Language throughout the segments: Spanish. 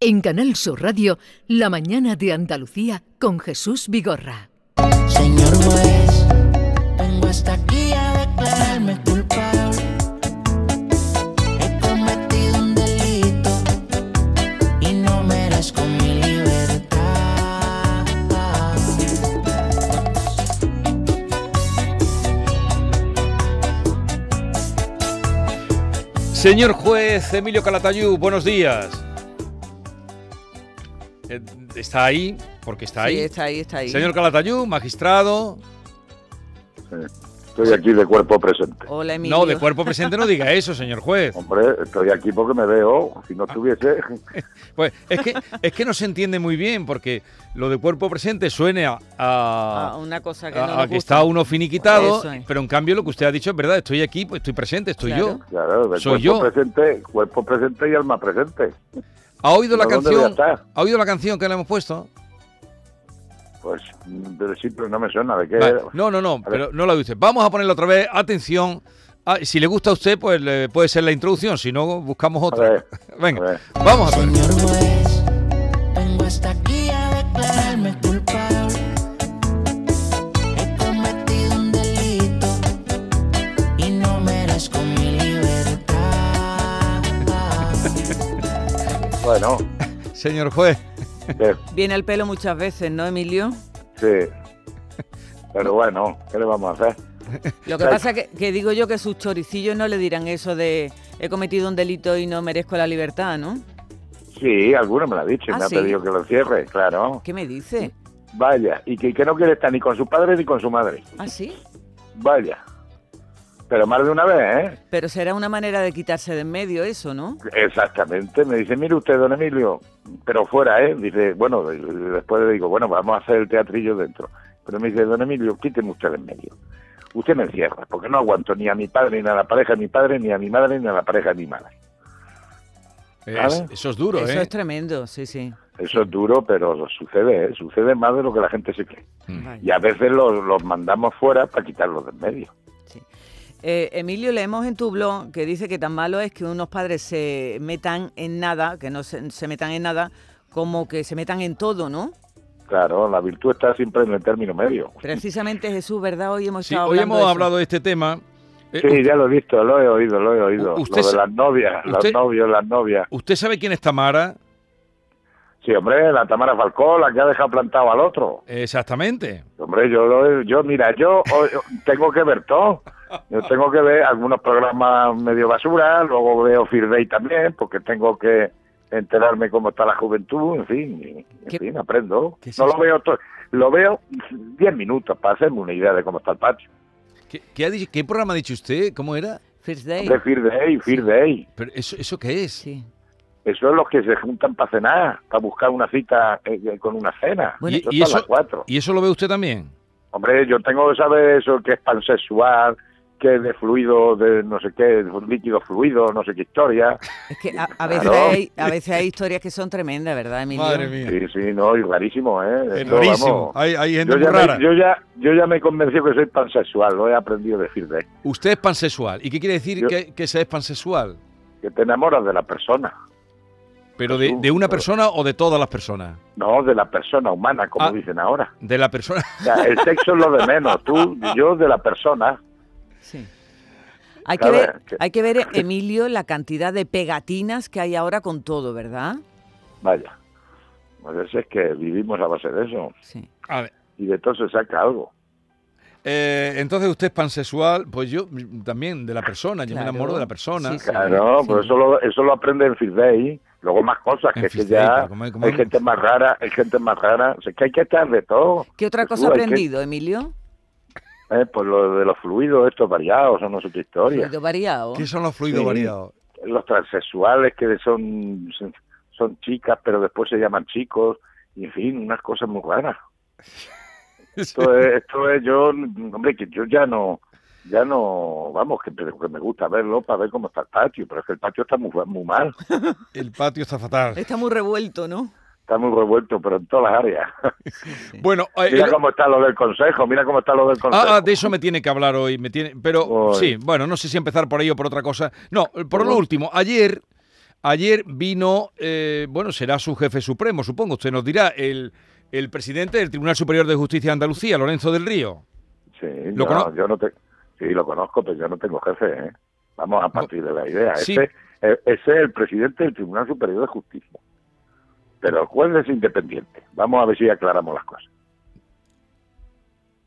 En Canal Sur Radio, La mañana de Andalucía con Jesús Vigorra. Señor juez, vengo hasta aquí a declararme culpable. He cometido un delito y no merezco mi libertad. Señor juez Emilio Calatayú, buenos días. Eh, ¿Está ahí? Porque está ahí. Sí, está ahí, está ahí. Señor Calatayú, magistrado. Estoy aquí de cuerpo presente. Hola, Emilio. No, de cuerpo presente no diga eso, señor juez. Hombre, estoy aquí porque me veo. Si no estuviese, Pues es que, es que no se entiende muy bien, porque lo de cuerpo presente suene a, a- Ah, una cosa que a- no a nos que gusta. está uno finiquitado, es. pero en cambio lo que usted ha dicho es verdad, estoy aquí, pues estoy presente, estoy Claro. yo. claro, de Soy cuerpo yo. presente, cuerpo presente y alma presente. ¿Ha oído la ¿Pero a canción? ¿Ha oído la canción que le hemos puesto? Pues, de sí, pero no me suena. ¿De qué? Vale. No, no, no, pero no la oye usted. Vamos a ponerla otra vez. Atención. Ah, si le gusta a usted, pues le puede ser la introducción. Si no, buscamos A otra. ver, Venga, a ver. vamos a ver. Señor juez, vengo hasta Bueno, Señor juez. Viene el pelo muchas veces, ¿no, Emilio? sí. Pero bueno, ¿qué le vamos a hacer? Lo que pasa que, que digo yo que sus choricillos no le dirán eso de he cometido un delito y no merezco la libertad, ¿no? Sí, alguno me lo ha dicho y Ah, me ha pedido que lo cierre, claro. ¿Qué me dice? Vaya, y que, que no quiere estar ni con su padre ni con su madre. ¿Ah, sí? Vaya. Pero más de una vez, ¿eh? Pero será una manera de quitarse de en medio eso, ¿no? Exactamente. Me dice, mire usted, don Emilio, pero fuera, ¿eh? Dice, bueno, después le digo, bueno, vamos a hacer el teatrillo dentro. Pero me dice, don Emilio, quíteme usted de en medio. Usted me encierra, porque no aguanto ni a mi padre, ni a la pareja de mi padre, ni a mi madre, ni a la pareja de mi madre. Eso es duro, eso ¿eh? es tremendo, sí, sí. Eso es duro, pero sucede, ¿eh? Sucede más de lo que la gente se cree. Mm. Y a veces los, los mandamos fuera para quitarlos de en medio. Eh, Emilio, leemos en tu blog que dice que tan malo es que unos padres se metan en nada, que no se, se metan en nada, como que se metan en todo, ¿no? Claro, la virtud está siempre en el término medio. Precisamente Jesús, ¿verdad? Hoy hemos Sí, estado hoy hablando hemos de eso. hablado de este tema. Eh, Sí, ya lo he visto, lo he oído, lo he oído. Usted Lo de las novias, usted- los novios, las novias. ¿Usted sabe quién es Tamara? Sí, hombre, la Tamara Falcó, la que ha dejado plantado al otro. Exactamente. Hombre, yo, lo- yo mira, yo hoy- tengo que ver todo. Yo tengo que ver algunos programas medio basura, luego veo Fear Day también, porque tengo que enterarme cómo está la juventud, en fin, en ¿Qué- fin, aprendo. qué es No lo veo todo, lo veo 10 minutos para hacerme una idea de cómo está el patio. ¿Qué, qué ha dicho- qué programa ha dicho usted? ¿Cómo era? First Day. Hombre, Fear Day, Fear Day. Pero eso, ¿Eso qué es? Sí. Eso es los que se juntan para cenar, para buscar una cita eh, eh, con una cena. Bueno, y, eso y a eso, las cuatro. ¿Y eso lo ve usted también? Hombre, yo tengo que saber eso que es pansexual, que es de fluido, de no sé qué, de líquido fluido, no sé qué historia. Es que a, a veces Claro. hay, a veces hay historias que son tremendas, ¿verdad, Emilio? Madre mía. Sí, sí, no, y rarísimo, ¿eh? Es Eso, rarísimo. vamos. Hay, hay gente Yo ya, rara. me, yo, ya, yo ya me he convencido que soy pansexual, lo he aprendido a decir de Usted es pansexual. ¿Y qué quiere decir Yo- que, que se es pansexual? que te enamoras de la persona, ¿Pero de, de una pero- persona o de todas las personas? no de la persona humana, como Ah. dicen ahora. De la persona. O sea, el sexo es lo de menos, tú y yo de la persona. Sí. Hay que, A ver, hay que ver, Emilio, la cantidad de pegatinas que hay ahora con todo, ¿verdad? Vaya. Pues es que vivimos a base de eso. Sí. A ver. Y de todo se saca algo. eh, entonces usted es pansexual, pues yo mm, también de la persona, yo me enamoro de la persona. Sí, sí. Claro, sí. pues eso lo, eso lo aprende en. Luego más cosas, En que, ya pero como- como- hay gente más rara, hay gente más rara. O sea, que hay que echar de todo. ¿Qué otra cosa ha que- aprendido, Emilio? Eh, pues lo de los fluidos, estos variados, o no sé qué historia. Fluido variado. ¿Qué son los fluidos Sí. variados? Los transexuales que son, son chicas, pero después se llaman chicos. Y en fin, unas cosas muy raras. Esto es, esto es yo, hombre, que yo ya no, ya no, vamos, que, pero que me gusta verlo para ver cómo está el patio, pero es que el patio está muy, muy mal, El patio está fatal. Está muy revuelto, ¿no? Está muy revuelto, pero en todas las áreas. Bueno, eh, mira cómo está lo del consejo, mira cómo está lo del consejo. Ah, ah, de eso me tiene que hablar hoy. Me tiene, pero sí, bueno, no sé si empezar por ahí o por otra cosa. No, por lo último, ayer, Ayer vino, eh, bueno, será su jefe supremo, supongo, usted nos dirá, el, el presidente del Tribunal Superior de Justicia de Andalucía, Lorenzo del Río. Sí, ¿Lo cono- yo no te, sí, lo conozco, pero yo no tengo jefe, ¿eh? Vamos a partir de la idea. Sí. Ese, eh, ese es el presidente del Tribunal Superior de Justicia. Pero el juez es independiente. Vamos a ver si aclaramos las cosas.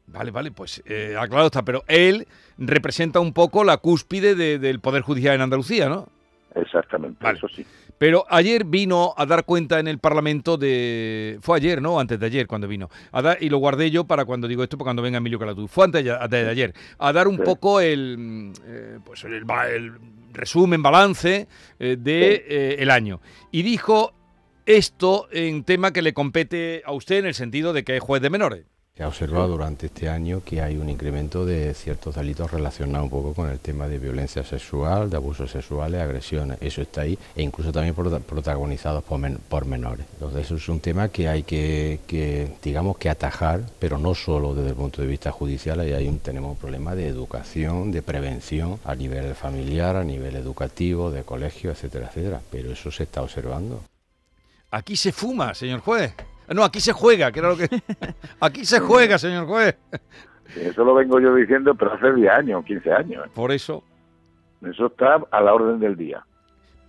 Vale, vale, pues eh, aclarado está, pero él representa un poco la cúspide de- del Poder Judicial en Andalucía, ¿no? Exactamente, Vale. eso sí. Pero ayer vino a dar cuenta en el Parlamento de... Fue ayer, ¿no? Antes de ayer cuando vino. A dar- y lo guardé yo para cuando digo esto, para cuando venga Emilio Calatú. Fue antes de, antes de ayer. A dar un Sí. poco el, eh, pues el, resumen, balance eh, de Sí. eh, el año. Y dijo esto en tema que le compete a usted en el sentido de que es juez de menores. Se ha observado durante este año que hay un incremento de ciertos delitos relacionados un poco con el tema de violencia sexual, de abusos sexuales, agresiones. Eso está ahí e incluso también prota- protagonizados por, men- por menores. Entonces eso es un tema que hay que, digamos, que atajar, pero no solo desde el punto de vista judicial. Ahí hay tenemos un problema de educación, de prevención a nivel familiar, a nivel educativo, de colegio, etcétera, etcétera. Pero eso se está observando. Aquí se fuma, señor juez. No, aquí se juega, que era lo que... Aquí se juega, señor juez. Eso lo vengo yo diciendo, pero hace 10 años, 15 años. ¿eh? Por eso. Eso está a la orden del día.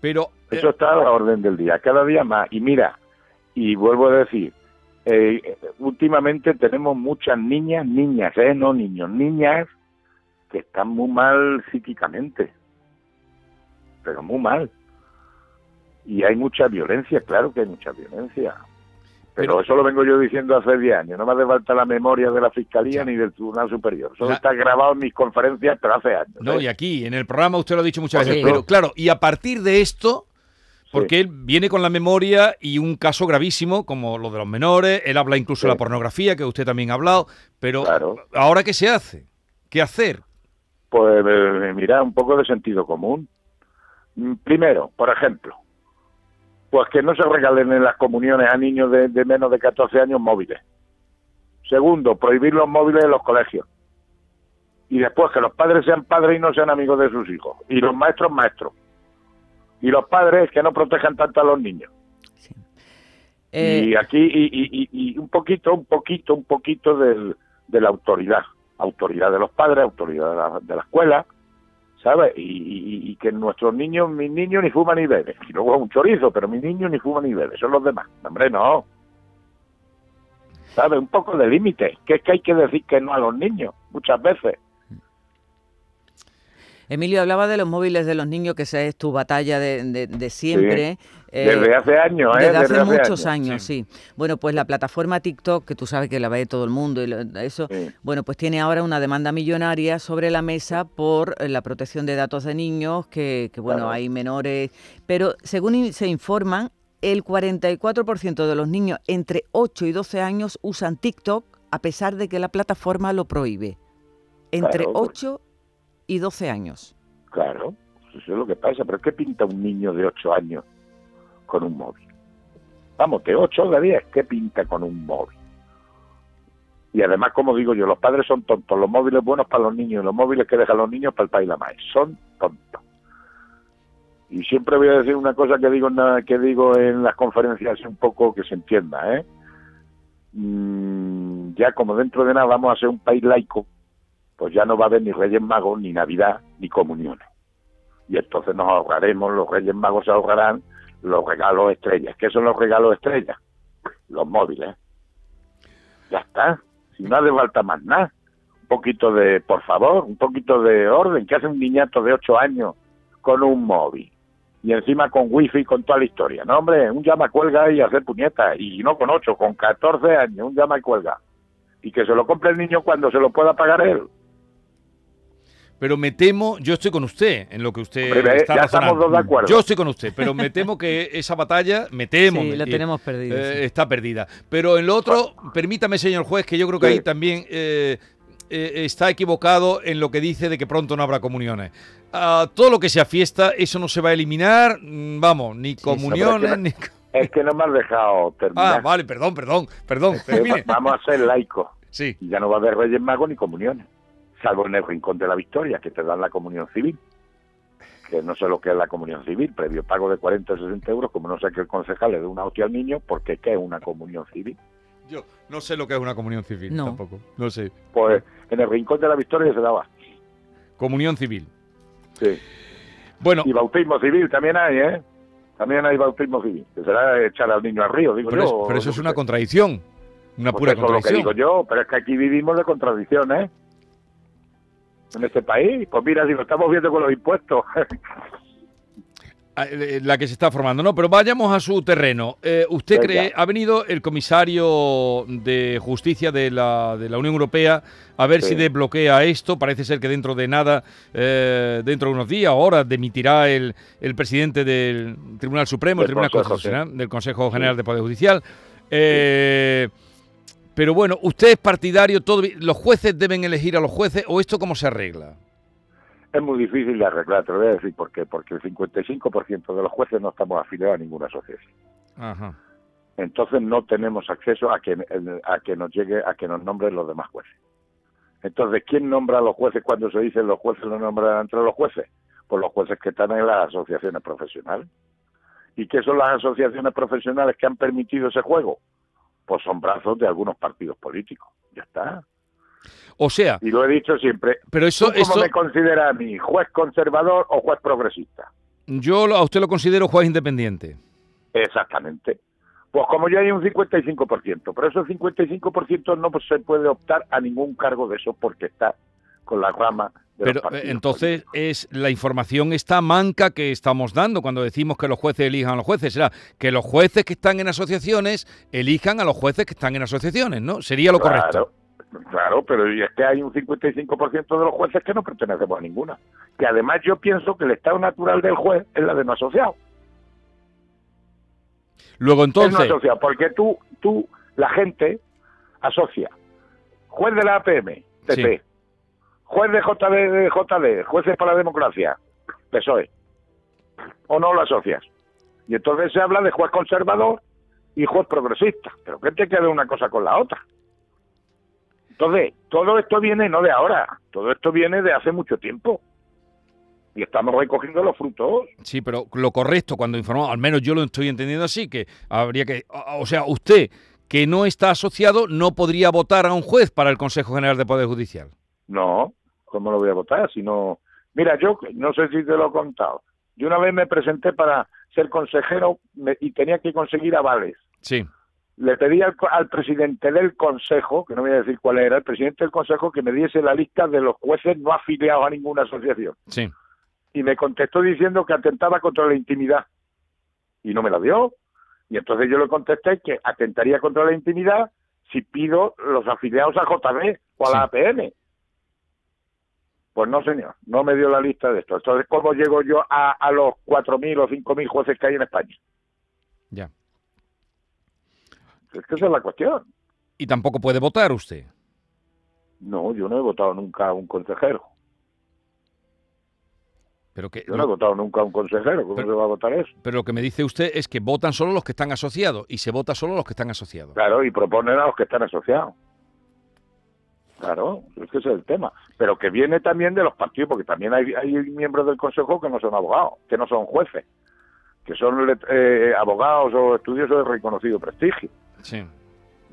Pero... eh, Eso está a la orden del día, cada día más. Y mira, y vuelvo a decir, eh, eh, últimamente tenemos muchas niñas, niñas, ¿eh? No niños, niñas que están muy mal psíquicamente, pero muy mal. Y hay mucha violencia, claro que hay mucha violencia. Pero, Pero- eso lo vengo yo diciendo hace 10 años. No me hace falta la memoria de la Fiscalía Ya. ni del Tribunal Superior. Eso La- está grabado en mis conferencias, pero hace años. No, ¿eh? y aquí, en el programa usted lo ha dicho muchas veces, pero claro, y a partir de esto, porque él viene con la memoria y un caso gravísimo como lo de los menores, él habla incluso de la pornografía, que usted también ha hablado, pero Claro. ¿ahora qué se hace? ¿Qué hacer? Pues eh, mira, un poco de sentido común. Mm, Primero, por ejemplo, pues que no se regalen en las comuniones a niños de, de menos de 14 años móviles. Segundo, prohibir los móviles en los colegios. Y después que los padres sean padres y no sean amigos de sus hijos. Y los maestros, maestros. Y los padres que no protejan tanto a los niños. Eh, y aquí, y, y- y- y un poquito, un poquito, un poquito del, de la autoridad. Autoridad de los padres, autoridad de la, de la escuela, ¿sabes? Y, y- y que nuestros niños, mis niños ni fuman ni beben. Y luego un chorizo, pero mis niños ni fuman ni beben. Son los demás. Hombre, no. ¿Sabes? Un poco de límite. Que es que hay que decir que no a los niños, muchas veces. Emilio hablaba de los móviles de los niños, que esa es tu batalla de, de- de siempre. eh, Desde hace años, ¿eh? Desde hace muchos años. años, sí. Bueno, pues la plataforma TikTok, que tú sabes que la ve todo el mundo y lo- eso, Sí. bueno, pues tiene ahora una demanda millonaria sobre la mesa por eh, la protección de datos de niños, que, que, bueno, Claro. hay menores, pero según se informan, el 44% de los niños entre 8 y 12 años usan TikTok a pesar de que la plataforma lo prohíbe. Entre Claro, pues. 8 y 12 años. Claro, eso es lo que pasa. Pero ¿qué pinta un niño de 8 años con un móvil? Vamos, de 8 de 10, ¿qué pinta con un móvil? Y además, como digo yo, los padres son tontos. Los móviles buenos para los niños y los móviles que dejan los niños para el país la más. Son tontos. Y siempre voy a decir una cosa que digo en, la- que digo en las conferencias, un poco que se entienda, ¿eh? Mm, ya como dentro de nada vamos a ser un país laico, pues ya no va a haber ni Reyes Magos, ni Navidad, ni comuniones. Y entonces nos ahorraremos, los Reyes Magos se ahorrarán los regalos estrellas. ¿Qué son los regalos estrellas? Los móviles. Ya está. Si no hace falta más nada. Un poquito de, por favor, un poquito de orden. ¿Qué hace un niñato de 8 años con un móvil? Y encima con wifi y con toda la historia. No, hombre, un llama cuelga y hacer puñetas. Y no con 8, con 14 años, un llama y cuelga. Y que se lo compre el niño cuando se lo pueda pagar él. Pero me temo, yo estoy con usted en lo que usted Hombre, está ya estamos dos de acuerdo. Yo estoy con usted, pero me temo que esa batalla, me temo, Sí, me- la y- tenemos perdida, eh, sí. está perdida. Pero en lo otro, permítame, señor juez, que yo creo que Sí. ahí también eh, eh, está equivocado en lo que dice de que pronto no habrá comuniones. Todo lo que sea fiesta, eso no se va a eliminar, mm, vamos, ni comuniones, ni... Es que no me has dejado terminar. Ah, vale, perdón, perdón, perdón. Que. Vamos a ser laicos. Sí, Y ya no va a haber Reyes Magos ni comuniones. Salvo en el Rincón de la Victoria, que te dan la comunión civil. que no sé lo que es la comunión civil, previo pago de 40 o 60 euros, como no sé que el concejal le dé una hostia al niño, porque ¿qué es una comunión civil? Yo no sé lo que es una comunión civil No. tampoco. No sé. Pues en el rincón de la victoria se daba. Comunión civil. Sí. Bueno, Y bautismo civil también hay, ¿eh? También hay bautismo civil, que será echar al niño al río, digo pero, yo. es- pero eso es una sé. contradicción. Una Pues pura eso es lo que contradicción. digo yo, pero es que aquí vivimos de contradicciones, ¿eh? En este país, pues mira, si lo estamos viendo con los impuestos. Ah, eh, La que se está formando, ¿no? Pero vayamos a su terreno. Eh, ¿Usted Venga. cree, ha venido el comisario de Justicia de la, de la Unión Europea a ver Sí. si desbloquea esto? Parece ser que dentro de nada, eh, dentro de unos días o horas, demitirá el, el presidente del Tribunal Supremo, el Del Tribunal Consejo, Constitucional, del Consejo General de Poder Judicial. Eh, Pero bueno, ¿usted es partidario? Todo, ¿Los jueces deben elegir a los jueces o esto cómo se arregla? es muy difícil de arreglar, te lo voy a decir por qué. Porque el 55% de los jueces no estamos afiliados a ninguna asociación. Ajá. Entonces no tenemos acceso a que, a que nos llegue, a que nos nombren los demás jueces. Entonces, ¿quién nombra a los jueces cuando se dice los jueces los nombran entre los jueces? Pues los jueces que están en las asociaciones profesionales. ¿Y qué son las asociaciones profesionales que han permitido ese juego? Pues son brazos de algunos partidos políticos. Ya está. O sea, Y lo he dicho siempre. pero eso, ¿Tú cómo eso me considera a mí? ¿Juez conservador o juez progresista? yo a usted lo considero juez independiente. Exactamente. Pues como ya hay un 55%, pero ese 55% no se puede optar a ningún cargo de eso porque está con la rama Pero eh, entonces es la información está manca que estamos dando cuando decimos que los jueces elijan a los jueces. Será que los jueces que están en asociaciones elijan a los jueces que están en asociaciones, ¿no? Sería lo correcto. Claro, pero es que hay un 55% de los jueces que no pertenecemos a ninguna. Que además yo pienso que el estado natural del juez es la de no asociado. Luego Es no entonces, asociado, porque tú, tú, la gente asocia juez de la APM, Sí. Juez de JD, JD, jueces para la democracia, PSOE, o no lo asocias. Y entonces se habla de juez conservador y juez progresista. Pero ¿qué te queda una cosa con la otra? Entonces, todo esto viene no de ahora, todo esto viene de hace mucho tiempo. Y estamos recogiendo los frutos. sí, pero lo correcto cuando informamos, al menos yo lo estoy entendiendo así, que habría que, o sea, usted que no está asociado no podría votar a un juez para el Consejo General de Poder Judicial. No, ¿cómo lo voy a votar? Si no... Mira, yo no sé si te lo he contado. Yo una vez me presenté para ser consejero me- y tenía que conseguir avales. Sí, Le pedí al, presidente del consejo, que no voy a decir cuál era, el presidente del consejo que me diese la lista de los jueces no afiliados a ninguna asociación. sí. Y me contestó diciendo que atentaba contra la intimidad. Y no me la dio. Y entonces yo le contesté que atentaría contra la intimidad si pido los afiliados a JB o a la APM. Pues no, señor, no me dio la lista de esto. Entonces, ¿cómo llego yo a, a los 4.000 o 5.000 jueces que hay en España? Ya. Es que esa es la cuestión. Y tampoco puede votar usted. No, yo no he votado nunca a un consejero. Pero que Yo no he votado nunca a un consejero. ¿Cómo Pero- se va a votar eso? Pero lo que me dice usted es que votan solo los que están asociados y se vota solo los que están asociados. Claro, y proponer a los que están asociados. Claro, es que ese es el tema. Pero que viene también de los partidos, porque también hay, hay miembros del Consejo que no son abogados, que no son jueces, que son eh, abogados o estudiosos de reconocido prestigio. Sí.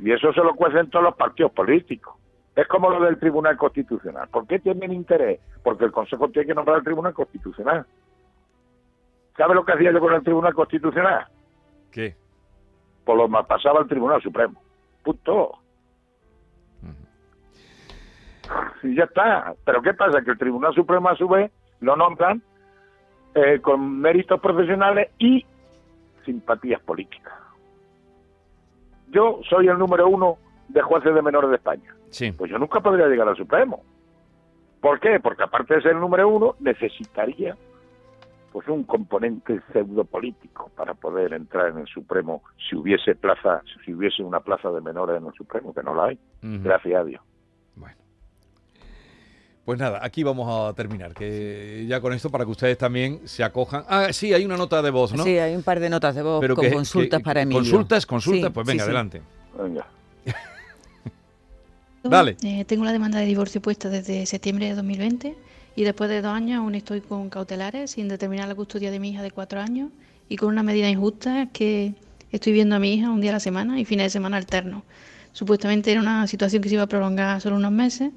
Y eso se lo cuecen todos los partidos políticos. Es como lo del Tribunal Constitucional. ¿Por qué tienen interés? Porque el Consejo tiene que nombrar al Tribunal Constitucional. ¿Sabe lo que hacía yo con el Tribunal Constitucional? ¿Qué? Pues lo ma- pasaba al Tribunal Supremo. Punto. Y ya está. Pero ¿qué pasa? Que el Tribunal Supremo a su vez lo nombran eh, con méritos profesionales y simpatías políticas. Yo soy el número uno de jueces de menores de España. Sí. Pues yo nunca podría llegar al Supremo. ¿Por qué? Porque aparte de ser el número uno, necesitaría pues un componente pseudo político para poder entrar en el Supremo si hubiese plaza, si hubiese una plaza de menores en el Supremo, que no la hay. Gracias a Dios. Pues nada, aquí vamos a terminar, que ya con esto para que ustedes también se acojan. Ah, sí, hay una nota de voz, ¿no? Sí, hay un par de notas de voz Pero con que- consultas que- para Emilio. Consultas, consultas, Sí, pues sí, venga, sí. adelante. Venga. Dale. Eh, tengo la demanda de divorcio puesta desde septiembre de 2020 y después de dos años aún estoy con cautelares sin determinar la custodia de mi hija de cuatro años y con una medida injusta que estoy viendo a mi hija un día a la semana y fines de semana alternos. Supuestamente era una situación que se iba a prolongar solo unos meses,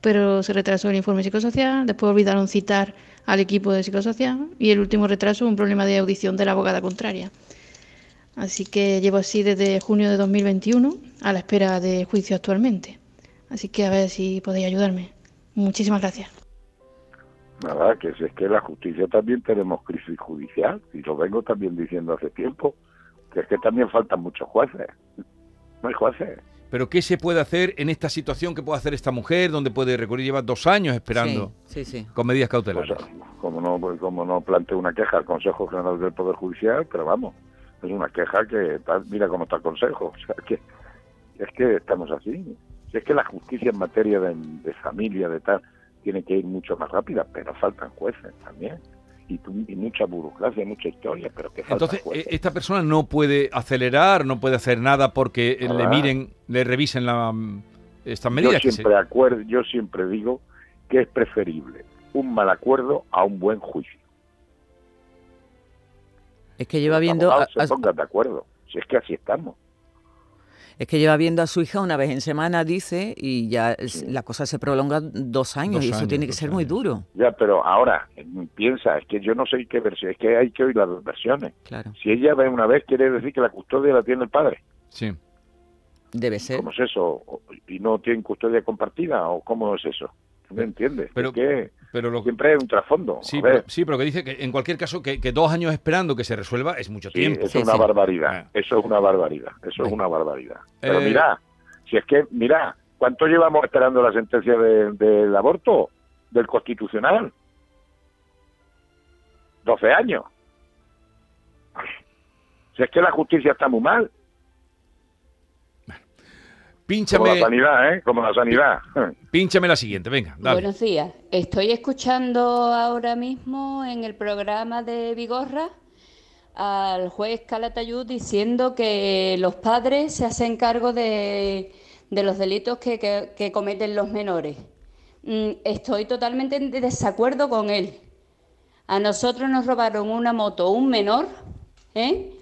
pero se retrasó el informe psicosocial, después olvidaron citar al equipo de psicosocial y el último retraso un problema de audición de la abogada contraria. Así que llevo así desde junio de 2021 a la espera de juicio actualmente. Así que a ver si podéis ayudarme. Muchísimas gracias. Nada, que si es que la justicia también tenemos crisis judicial, y lo vengo también diciendo hace tiempo, que es que también faltan muchos jueces. No hay jueces. Pero ¿qué se puede hacer en esta situación que puede hacer esta mujer, donde puede recurrir? Lleva dos años esperando Sí, sí, sí. con medidas Pues, cautelares. como no pues, como no plantee una queja al Consejo General del Poder Judicial, pero vamos, es una queja que mira cómo está el Consejo, o sea que es que estamos así. Si es que la justicia en materia de, de familia, de tal, tiene que ir mucho más rápida, pero faltan jueces también. Y, tu- y mucha burocracia, mucha historia, pero que Entonces, eh, esta persona no puede acelerar, no puede hacer nada porque eh, le miren, le revisen la, mm, estas yo medidas. que se- siempre acuerdo, yo siempre digo que es preferible un mal acuerdo a un buen juicio. Es que lleva viendo a, se pongan de acuerdo. Si es que así estamos. Es que lleva viendo a su hija una vez en semana, dice, y ya la cosa se prolonga dos años Dos y eso años, tiene que ser muy duro, Ya, pero ahora, eh, piensa, es que yo no sé qué versión, es que hay que oír las dos versiones. claro. Si ella ve una vez, quiere decir que la custodia la tiene el padre. Sí. Debe ser. ¿Cómo es eso? ¿Y no tienen custodia compartida? ¿O cómo es eso? ¿No entiendes? Pero- es que Pero lo, siempre hay un trasfondo. sí, pero, sí, pero que dice que en cualquier caso que, que dos años esperando que se resuelva es mucho sí, tiempo. eso Sí, es una sí. barbaridad. Ah. Eso es una barbaridad. Eso es Venga. una barbaridad. Pero Eh, mira, si es que, mira, ¿cuánto llevamos esperando la sentencia de- del aborto? Del constitucional. 12 años. Si es que la justicia está muy mal. Como la sanidad, ¿eh? Como la sanidad. pínchame la siguiente, venga, dale. Buenos días. Estoy escuchando ahora mismo en el programa de Vigorra al juez Calatayud diciendo que los padres se hacen cargo de, de los delitos que, que- que cometen los menores. Mm, Estoy totalmente en desacuerdo con él. A nosotros nos robaron una moto, un menor, ¿eh?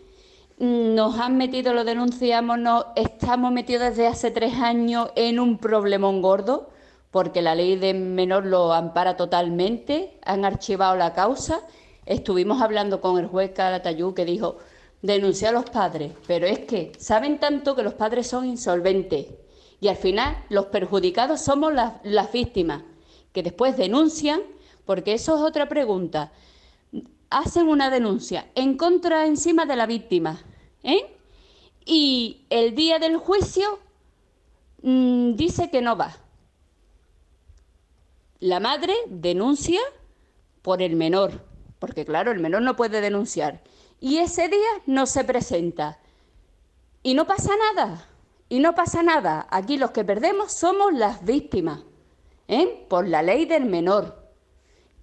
Nos han metido, lo denunciamos, no, estamos metidos desde hace tres años en un problemón gordo, porque la ley de menor lo ampara totalmente, han archivado la causa. Estuvimos hablando con el juez Calatayú que dijo, denuncia a los padres, pero es que saben tanto que los padres son insolventes y al final los perjudicados somos las víctimas, que después denuncian, porque eso es otra pregunta hacen una denuncia en contra encima de la víctima, ¿eh? Y el día del juicio mm, dice que no va. La madre denuncia por el menor, porque claro, el menor no puede denunciar. Y ese día no se presenta. Y no pasa nada. Y no pasa nada. Aquí los que perdemos somos las víctimas, ¿eh? Por la ley del menor.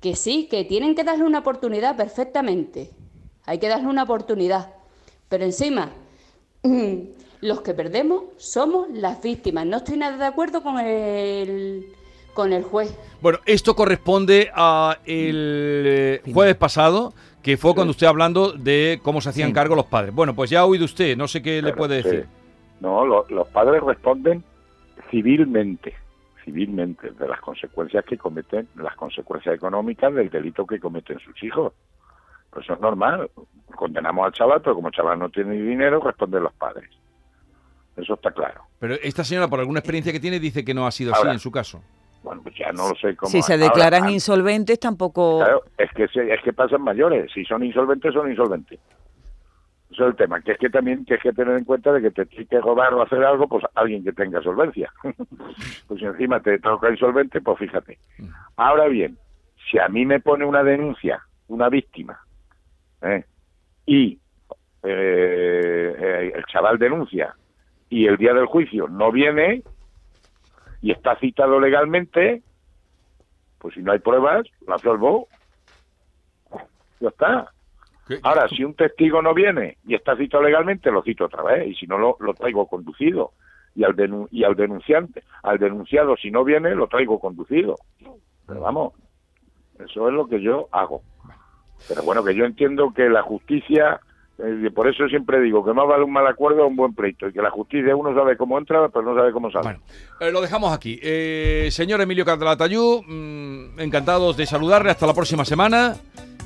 Que sí, que tienen que darle una oportunidad perfectamente. Hay que darle una oportunidad. Pero encima, los que perdemos somos las víctimas. No estoy nada de acuerdo con el, con el juez. Bueno, esto corresponde a el eh, jueves pasado, que fue cuando usted hablando de cómo se hacían Sí. cargo los padres. Bueno, pues ya ha oído usted, no sé qué le puede sí. decir. No, lo- los padres responden civilmente, civilmente, de las consecuencias que cometen, las consecuencias económicas del delito que cometen sus hijos. Pues eso es normal. Condenamos al chaval, pero como el chaval no tiene dinero, responden los padres. Eso está claro. Pero esta señora, por alguna experiencia que tiene, dice que no ha sido así en su caso. Bueno, pues ya no lo sé cómo. Si se declaran insolventes, tampoco... Claro, es que, se- es que pasan mayores. Si son insolventes, son insolventes. Es el tema, que es que también tienes que tener en cuenta de que te tienes que robar o hacer algo, pues alguien que tenga solvencia. pues si encima te toca insolvente, pues fíjate. Ahora bien, si a mí me pone una denuncia, una víctima, ¿eh? y eh, eh, el chaval denuncia, y el día del juicio no viene, y está citado legalmente, pues si no hay pruebas, lo absolvo. Ya está. ¿Qué- Ahora, si un testigo no viene y está citado legalmente, lo cito otra vez, y si no, lo, lo traigo conducido. Y al, denu- y al denunciante, al denunciado, si no viene, lo traigo conducido. Pero vamos, Eso es lo que yo hago. Pero bueno, que yo entiendo que la justicia, eh, por eso siempre digo que más vale un mal acuerdo a un buen pleito, y que la justicia uno sabe cómo entra, pero no sabe cómo sale. Bueno, eh, lo dejamos aquí. Eh, señor Emilio Catalatayú, mm, encantados de saludarle. Hasta la próxima semana.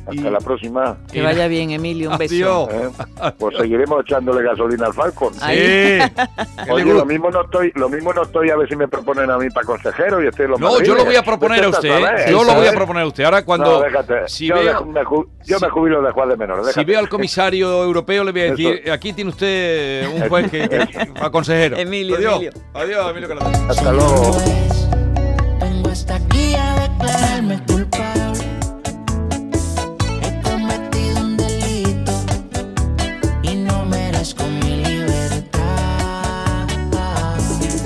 Hasta y- la próxima. Que vaya bien, Emilio. Un beso. Adiós. ¿eh? Pues seguiremos echándole gasolina al Falcon. Sí. Oye, lo mismo no estoy, lo mismo no estoy a ver si me proponen a mí para consejero y estoy los No, yo lo voy a proponer a usted. ¿eh? Yo lo voy a proponer a usted. Ahora cuando No, déjate. si yo veo me, me ju- yo si- me jubilo de juez de menores. si veo al comisario europeo le voy a decir, Eso. aquí tiene usted un juez que, que- a consejero. Emilio, Adiós. Emilio. Adiós, Emilio. Hasta luego. Vengo hasta aquí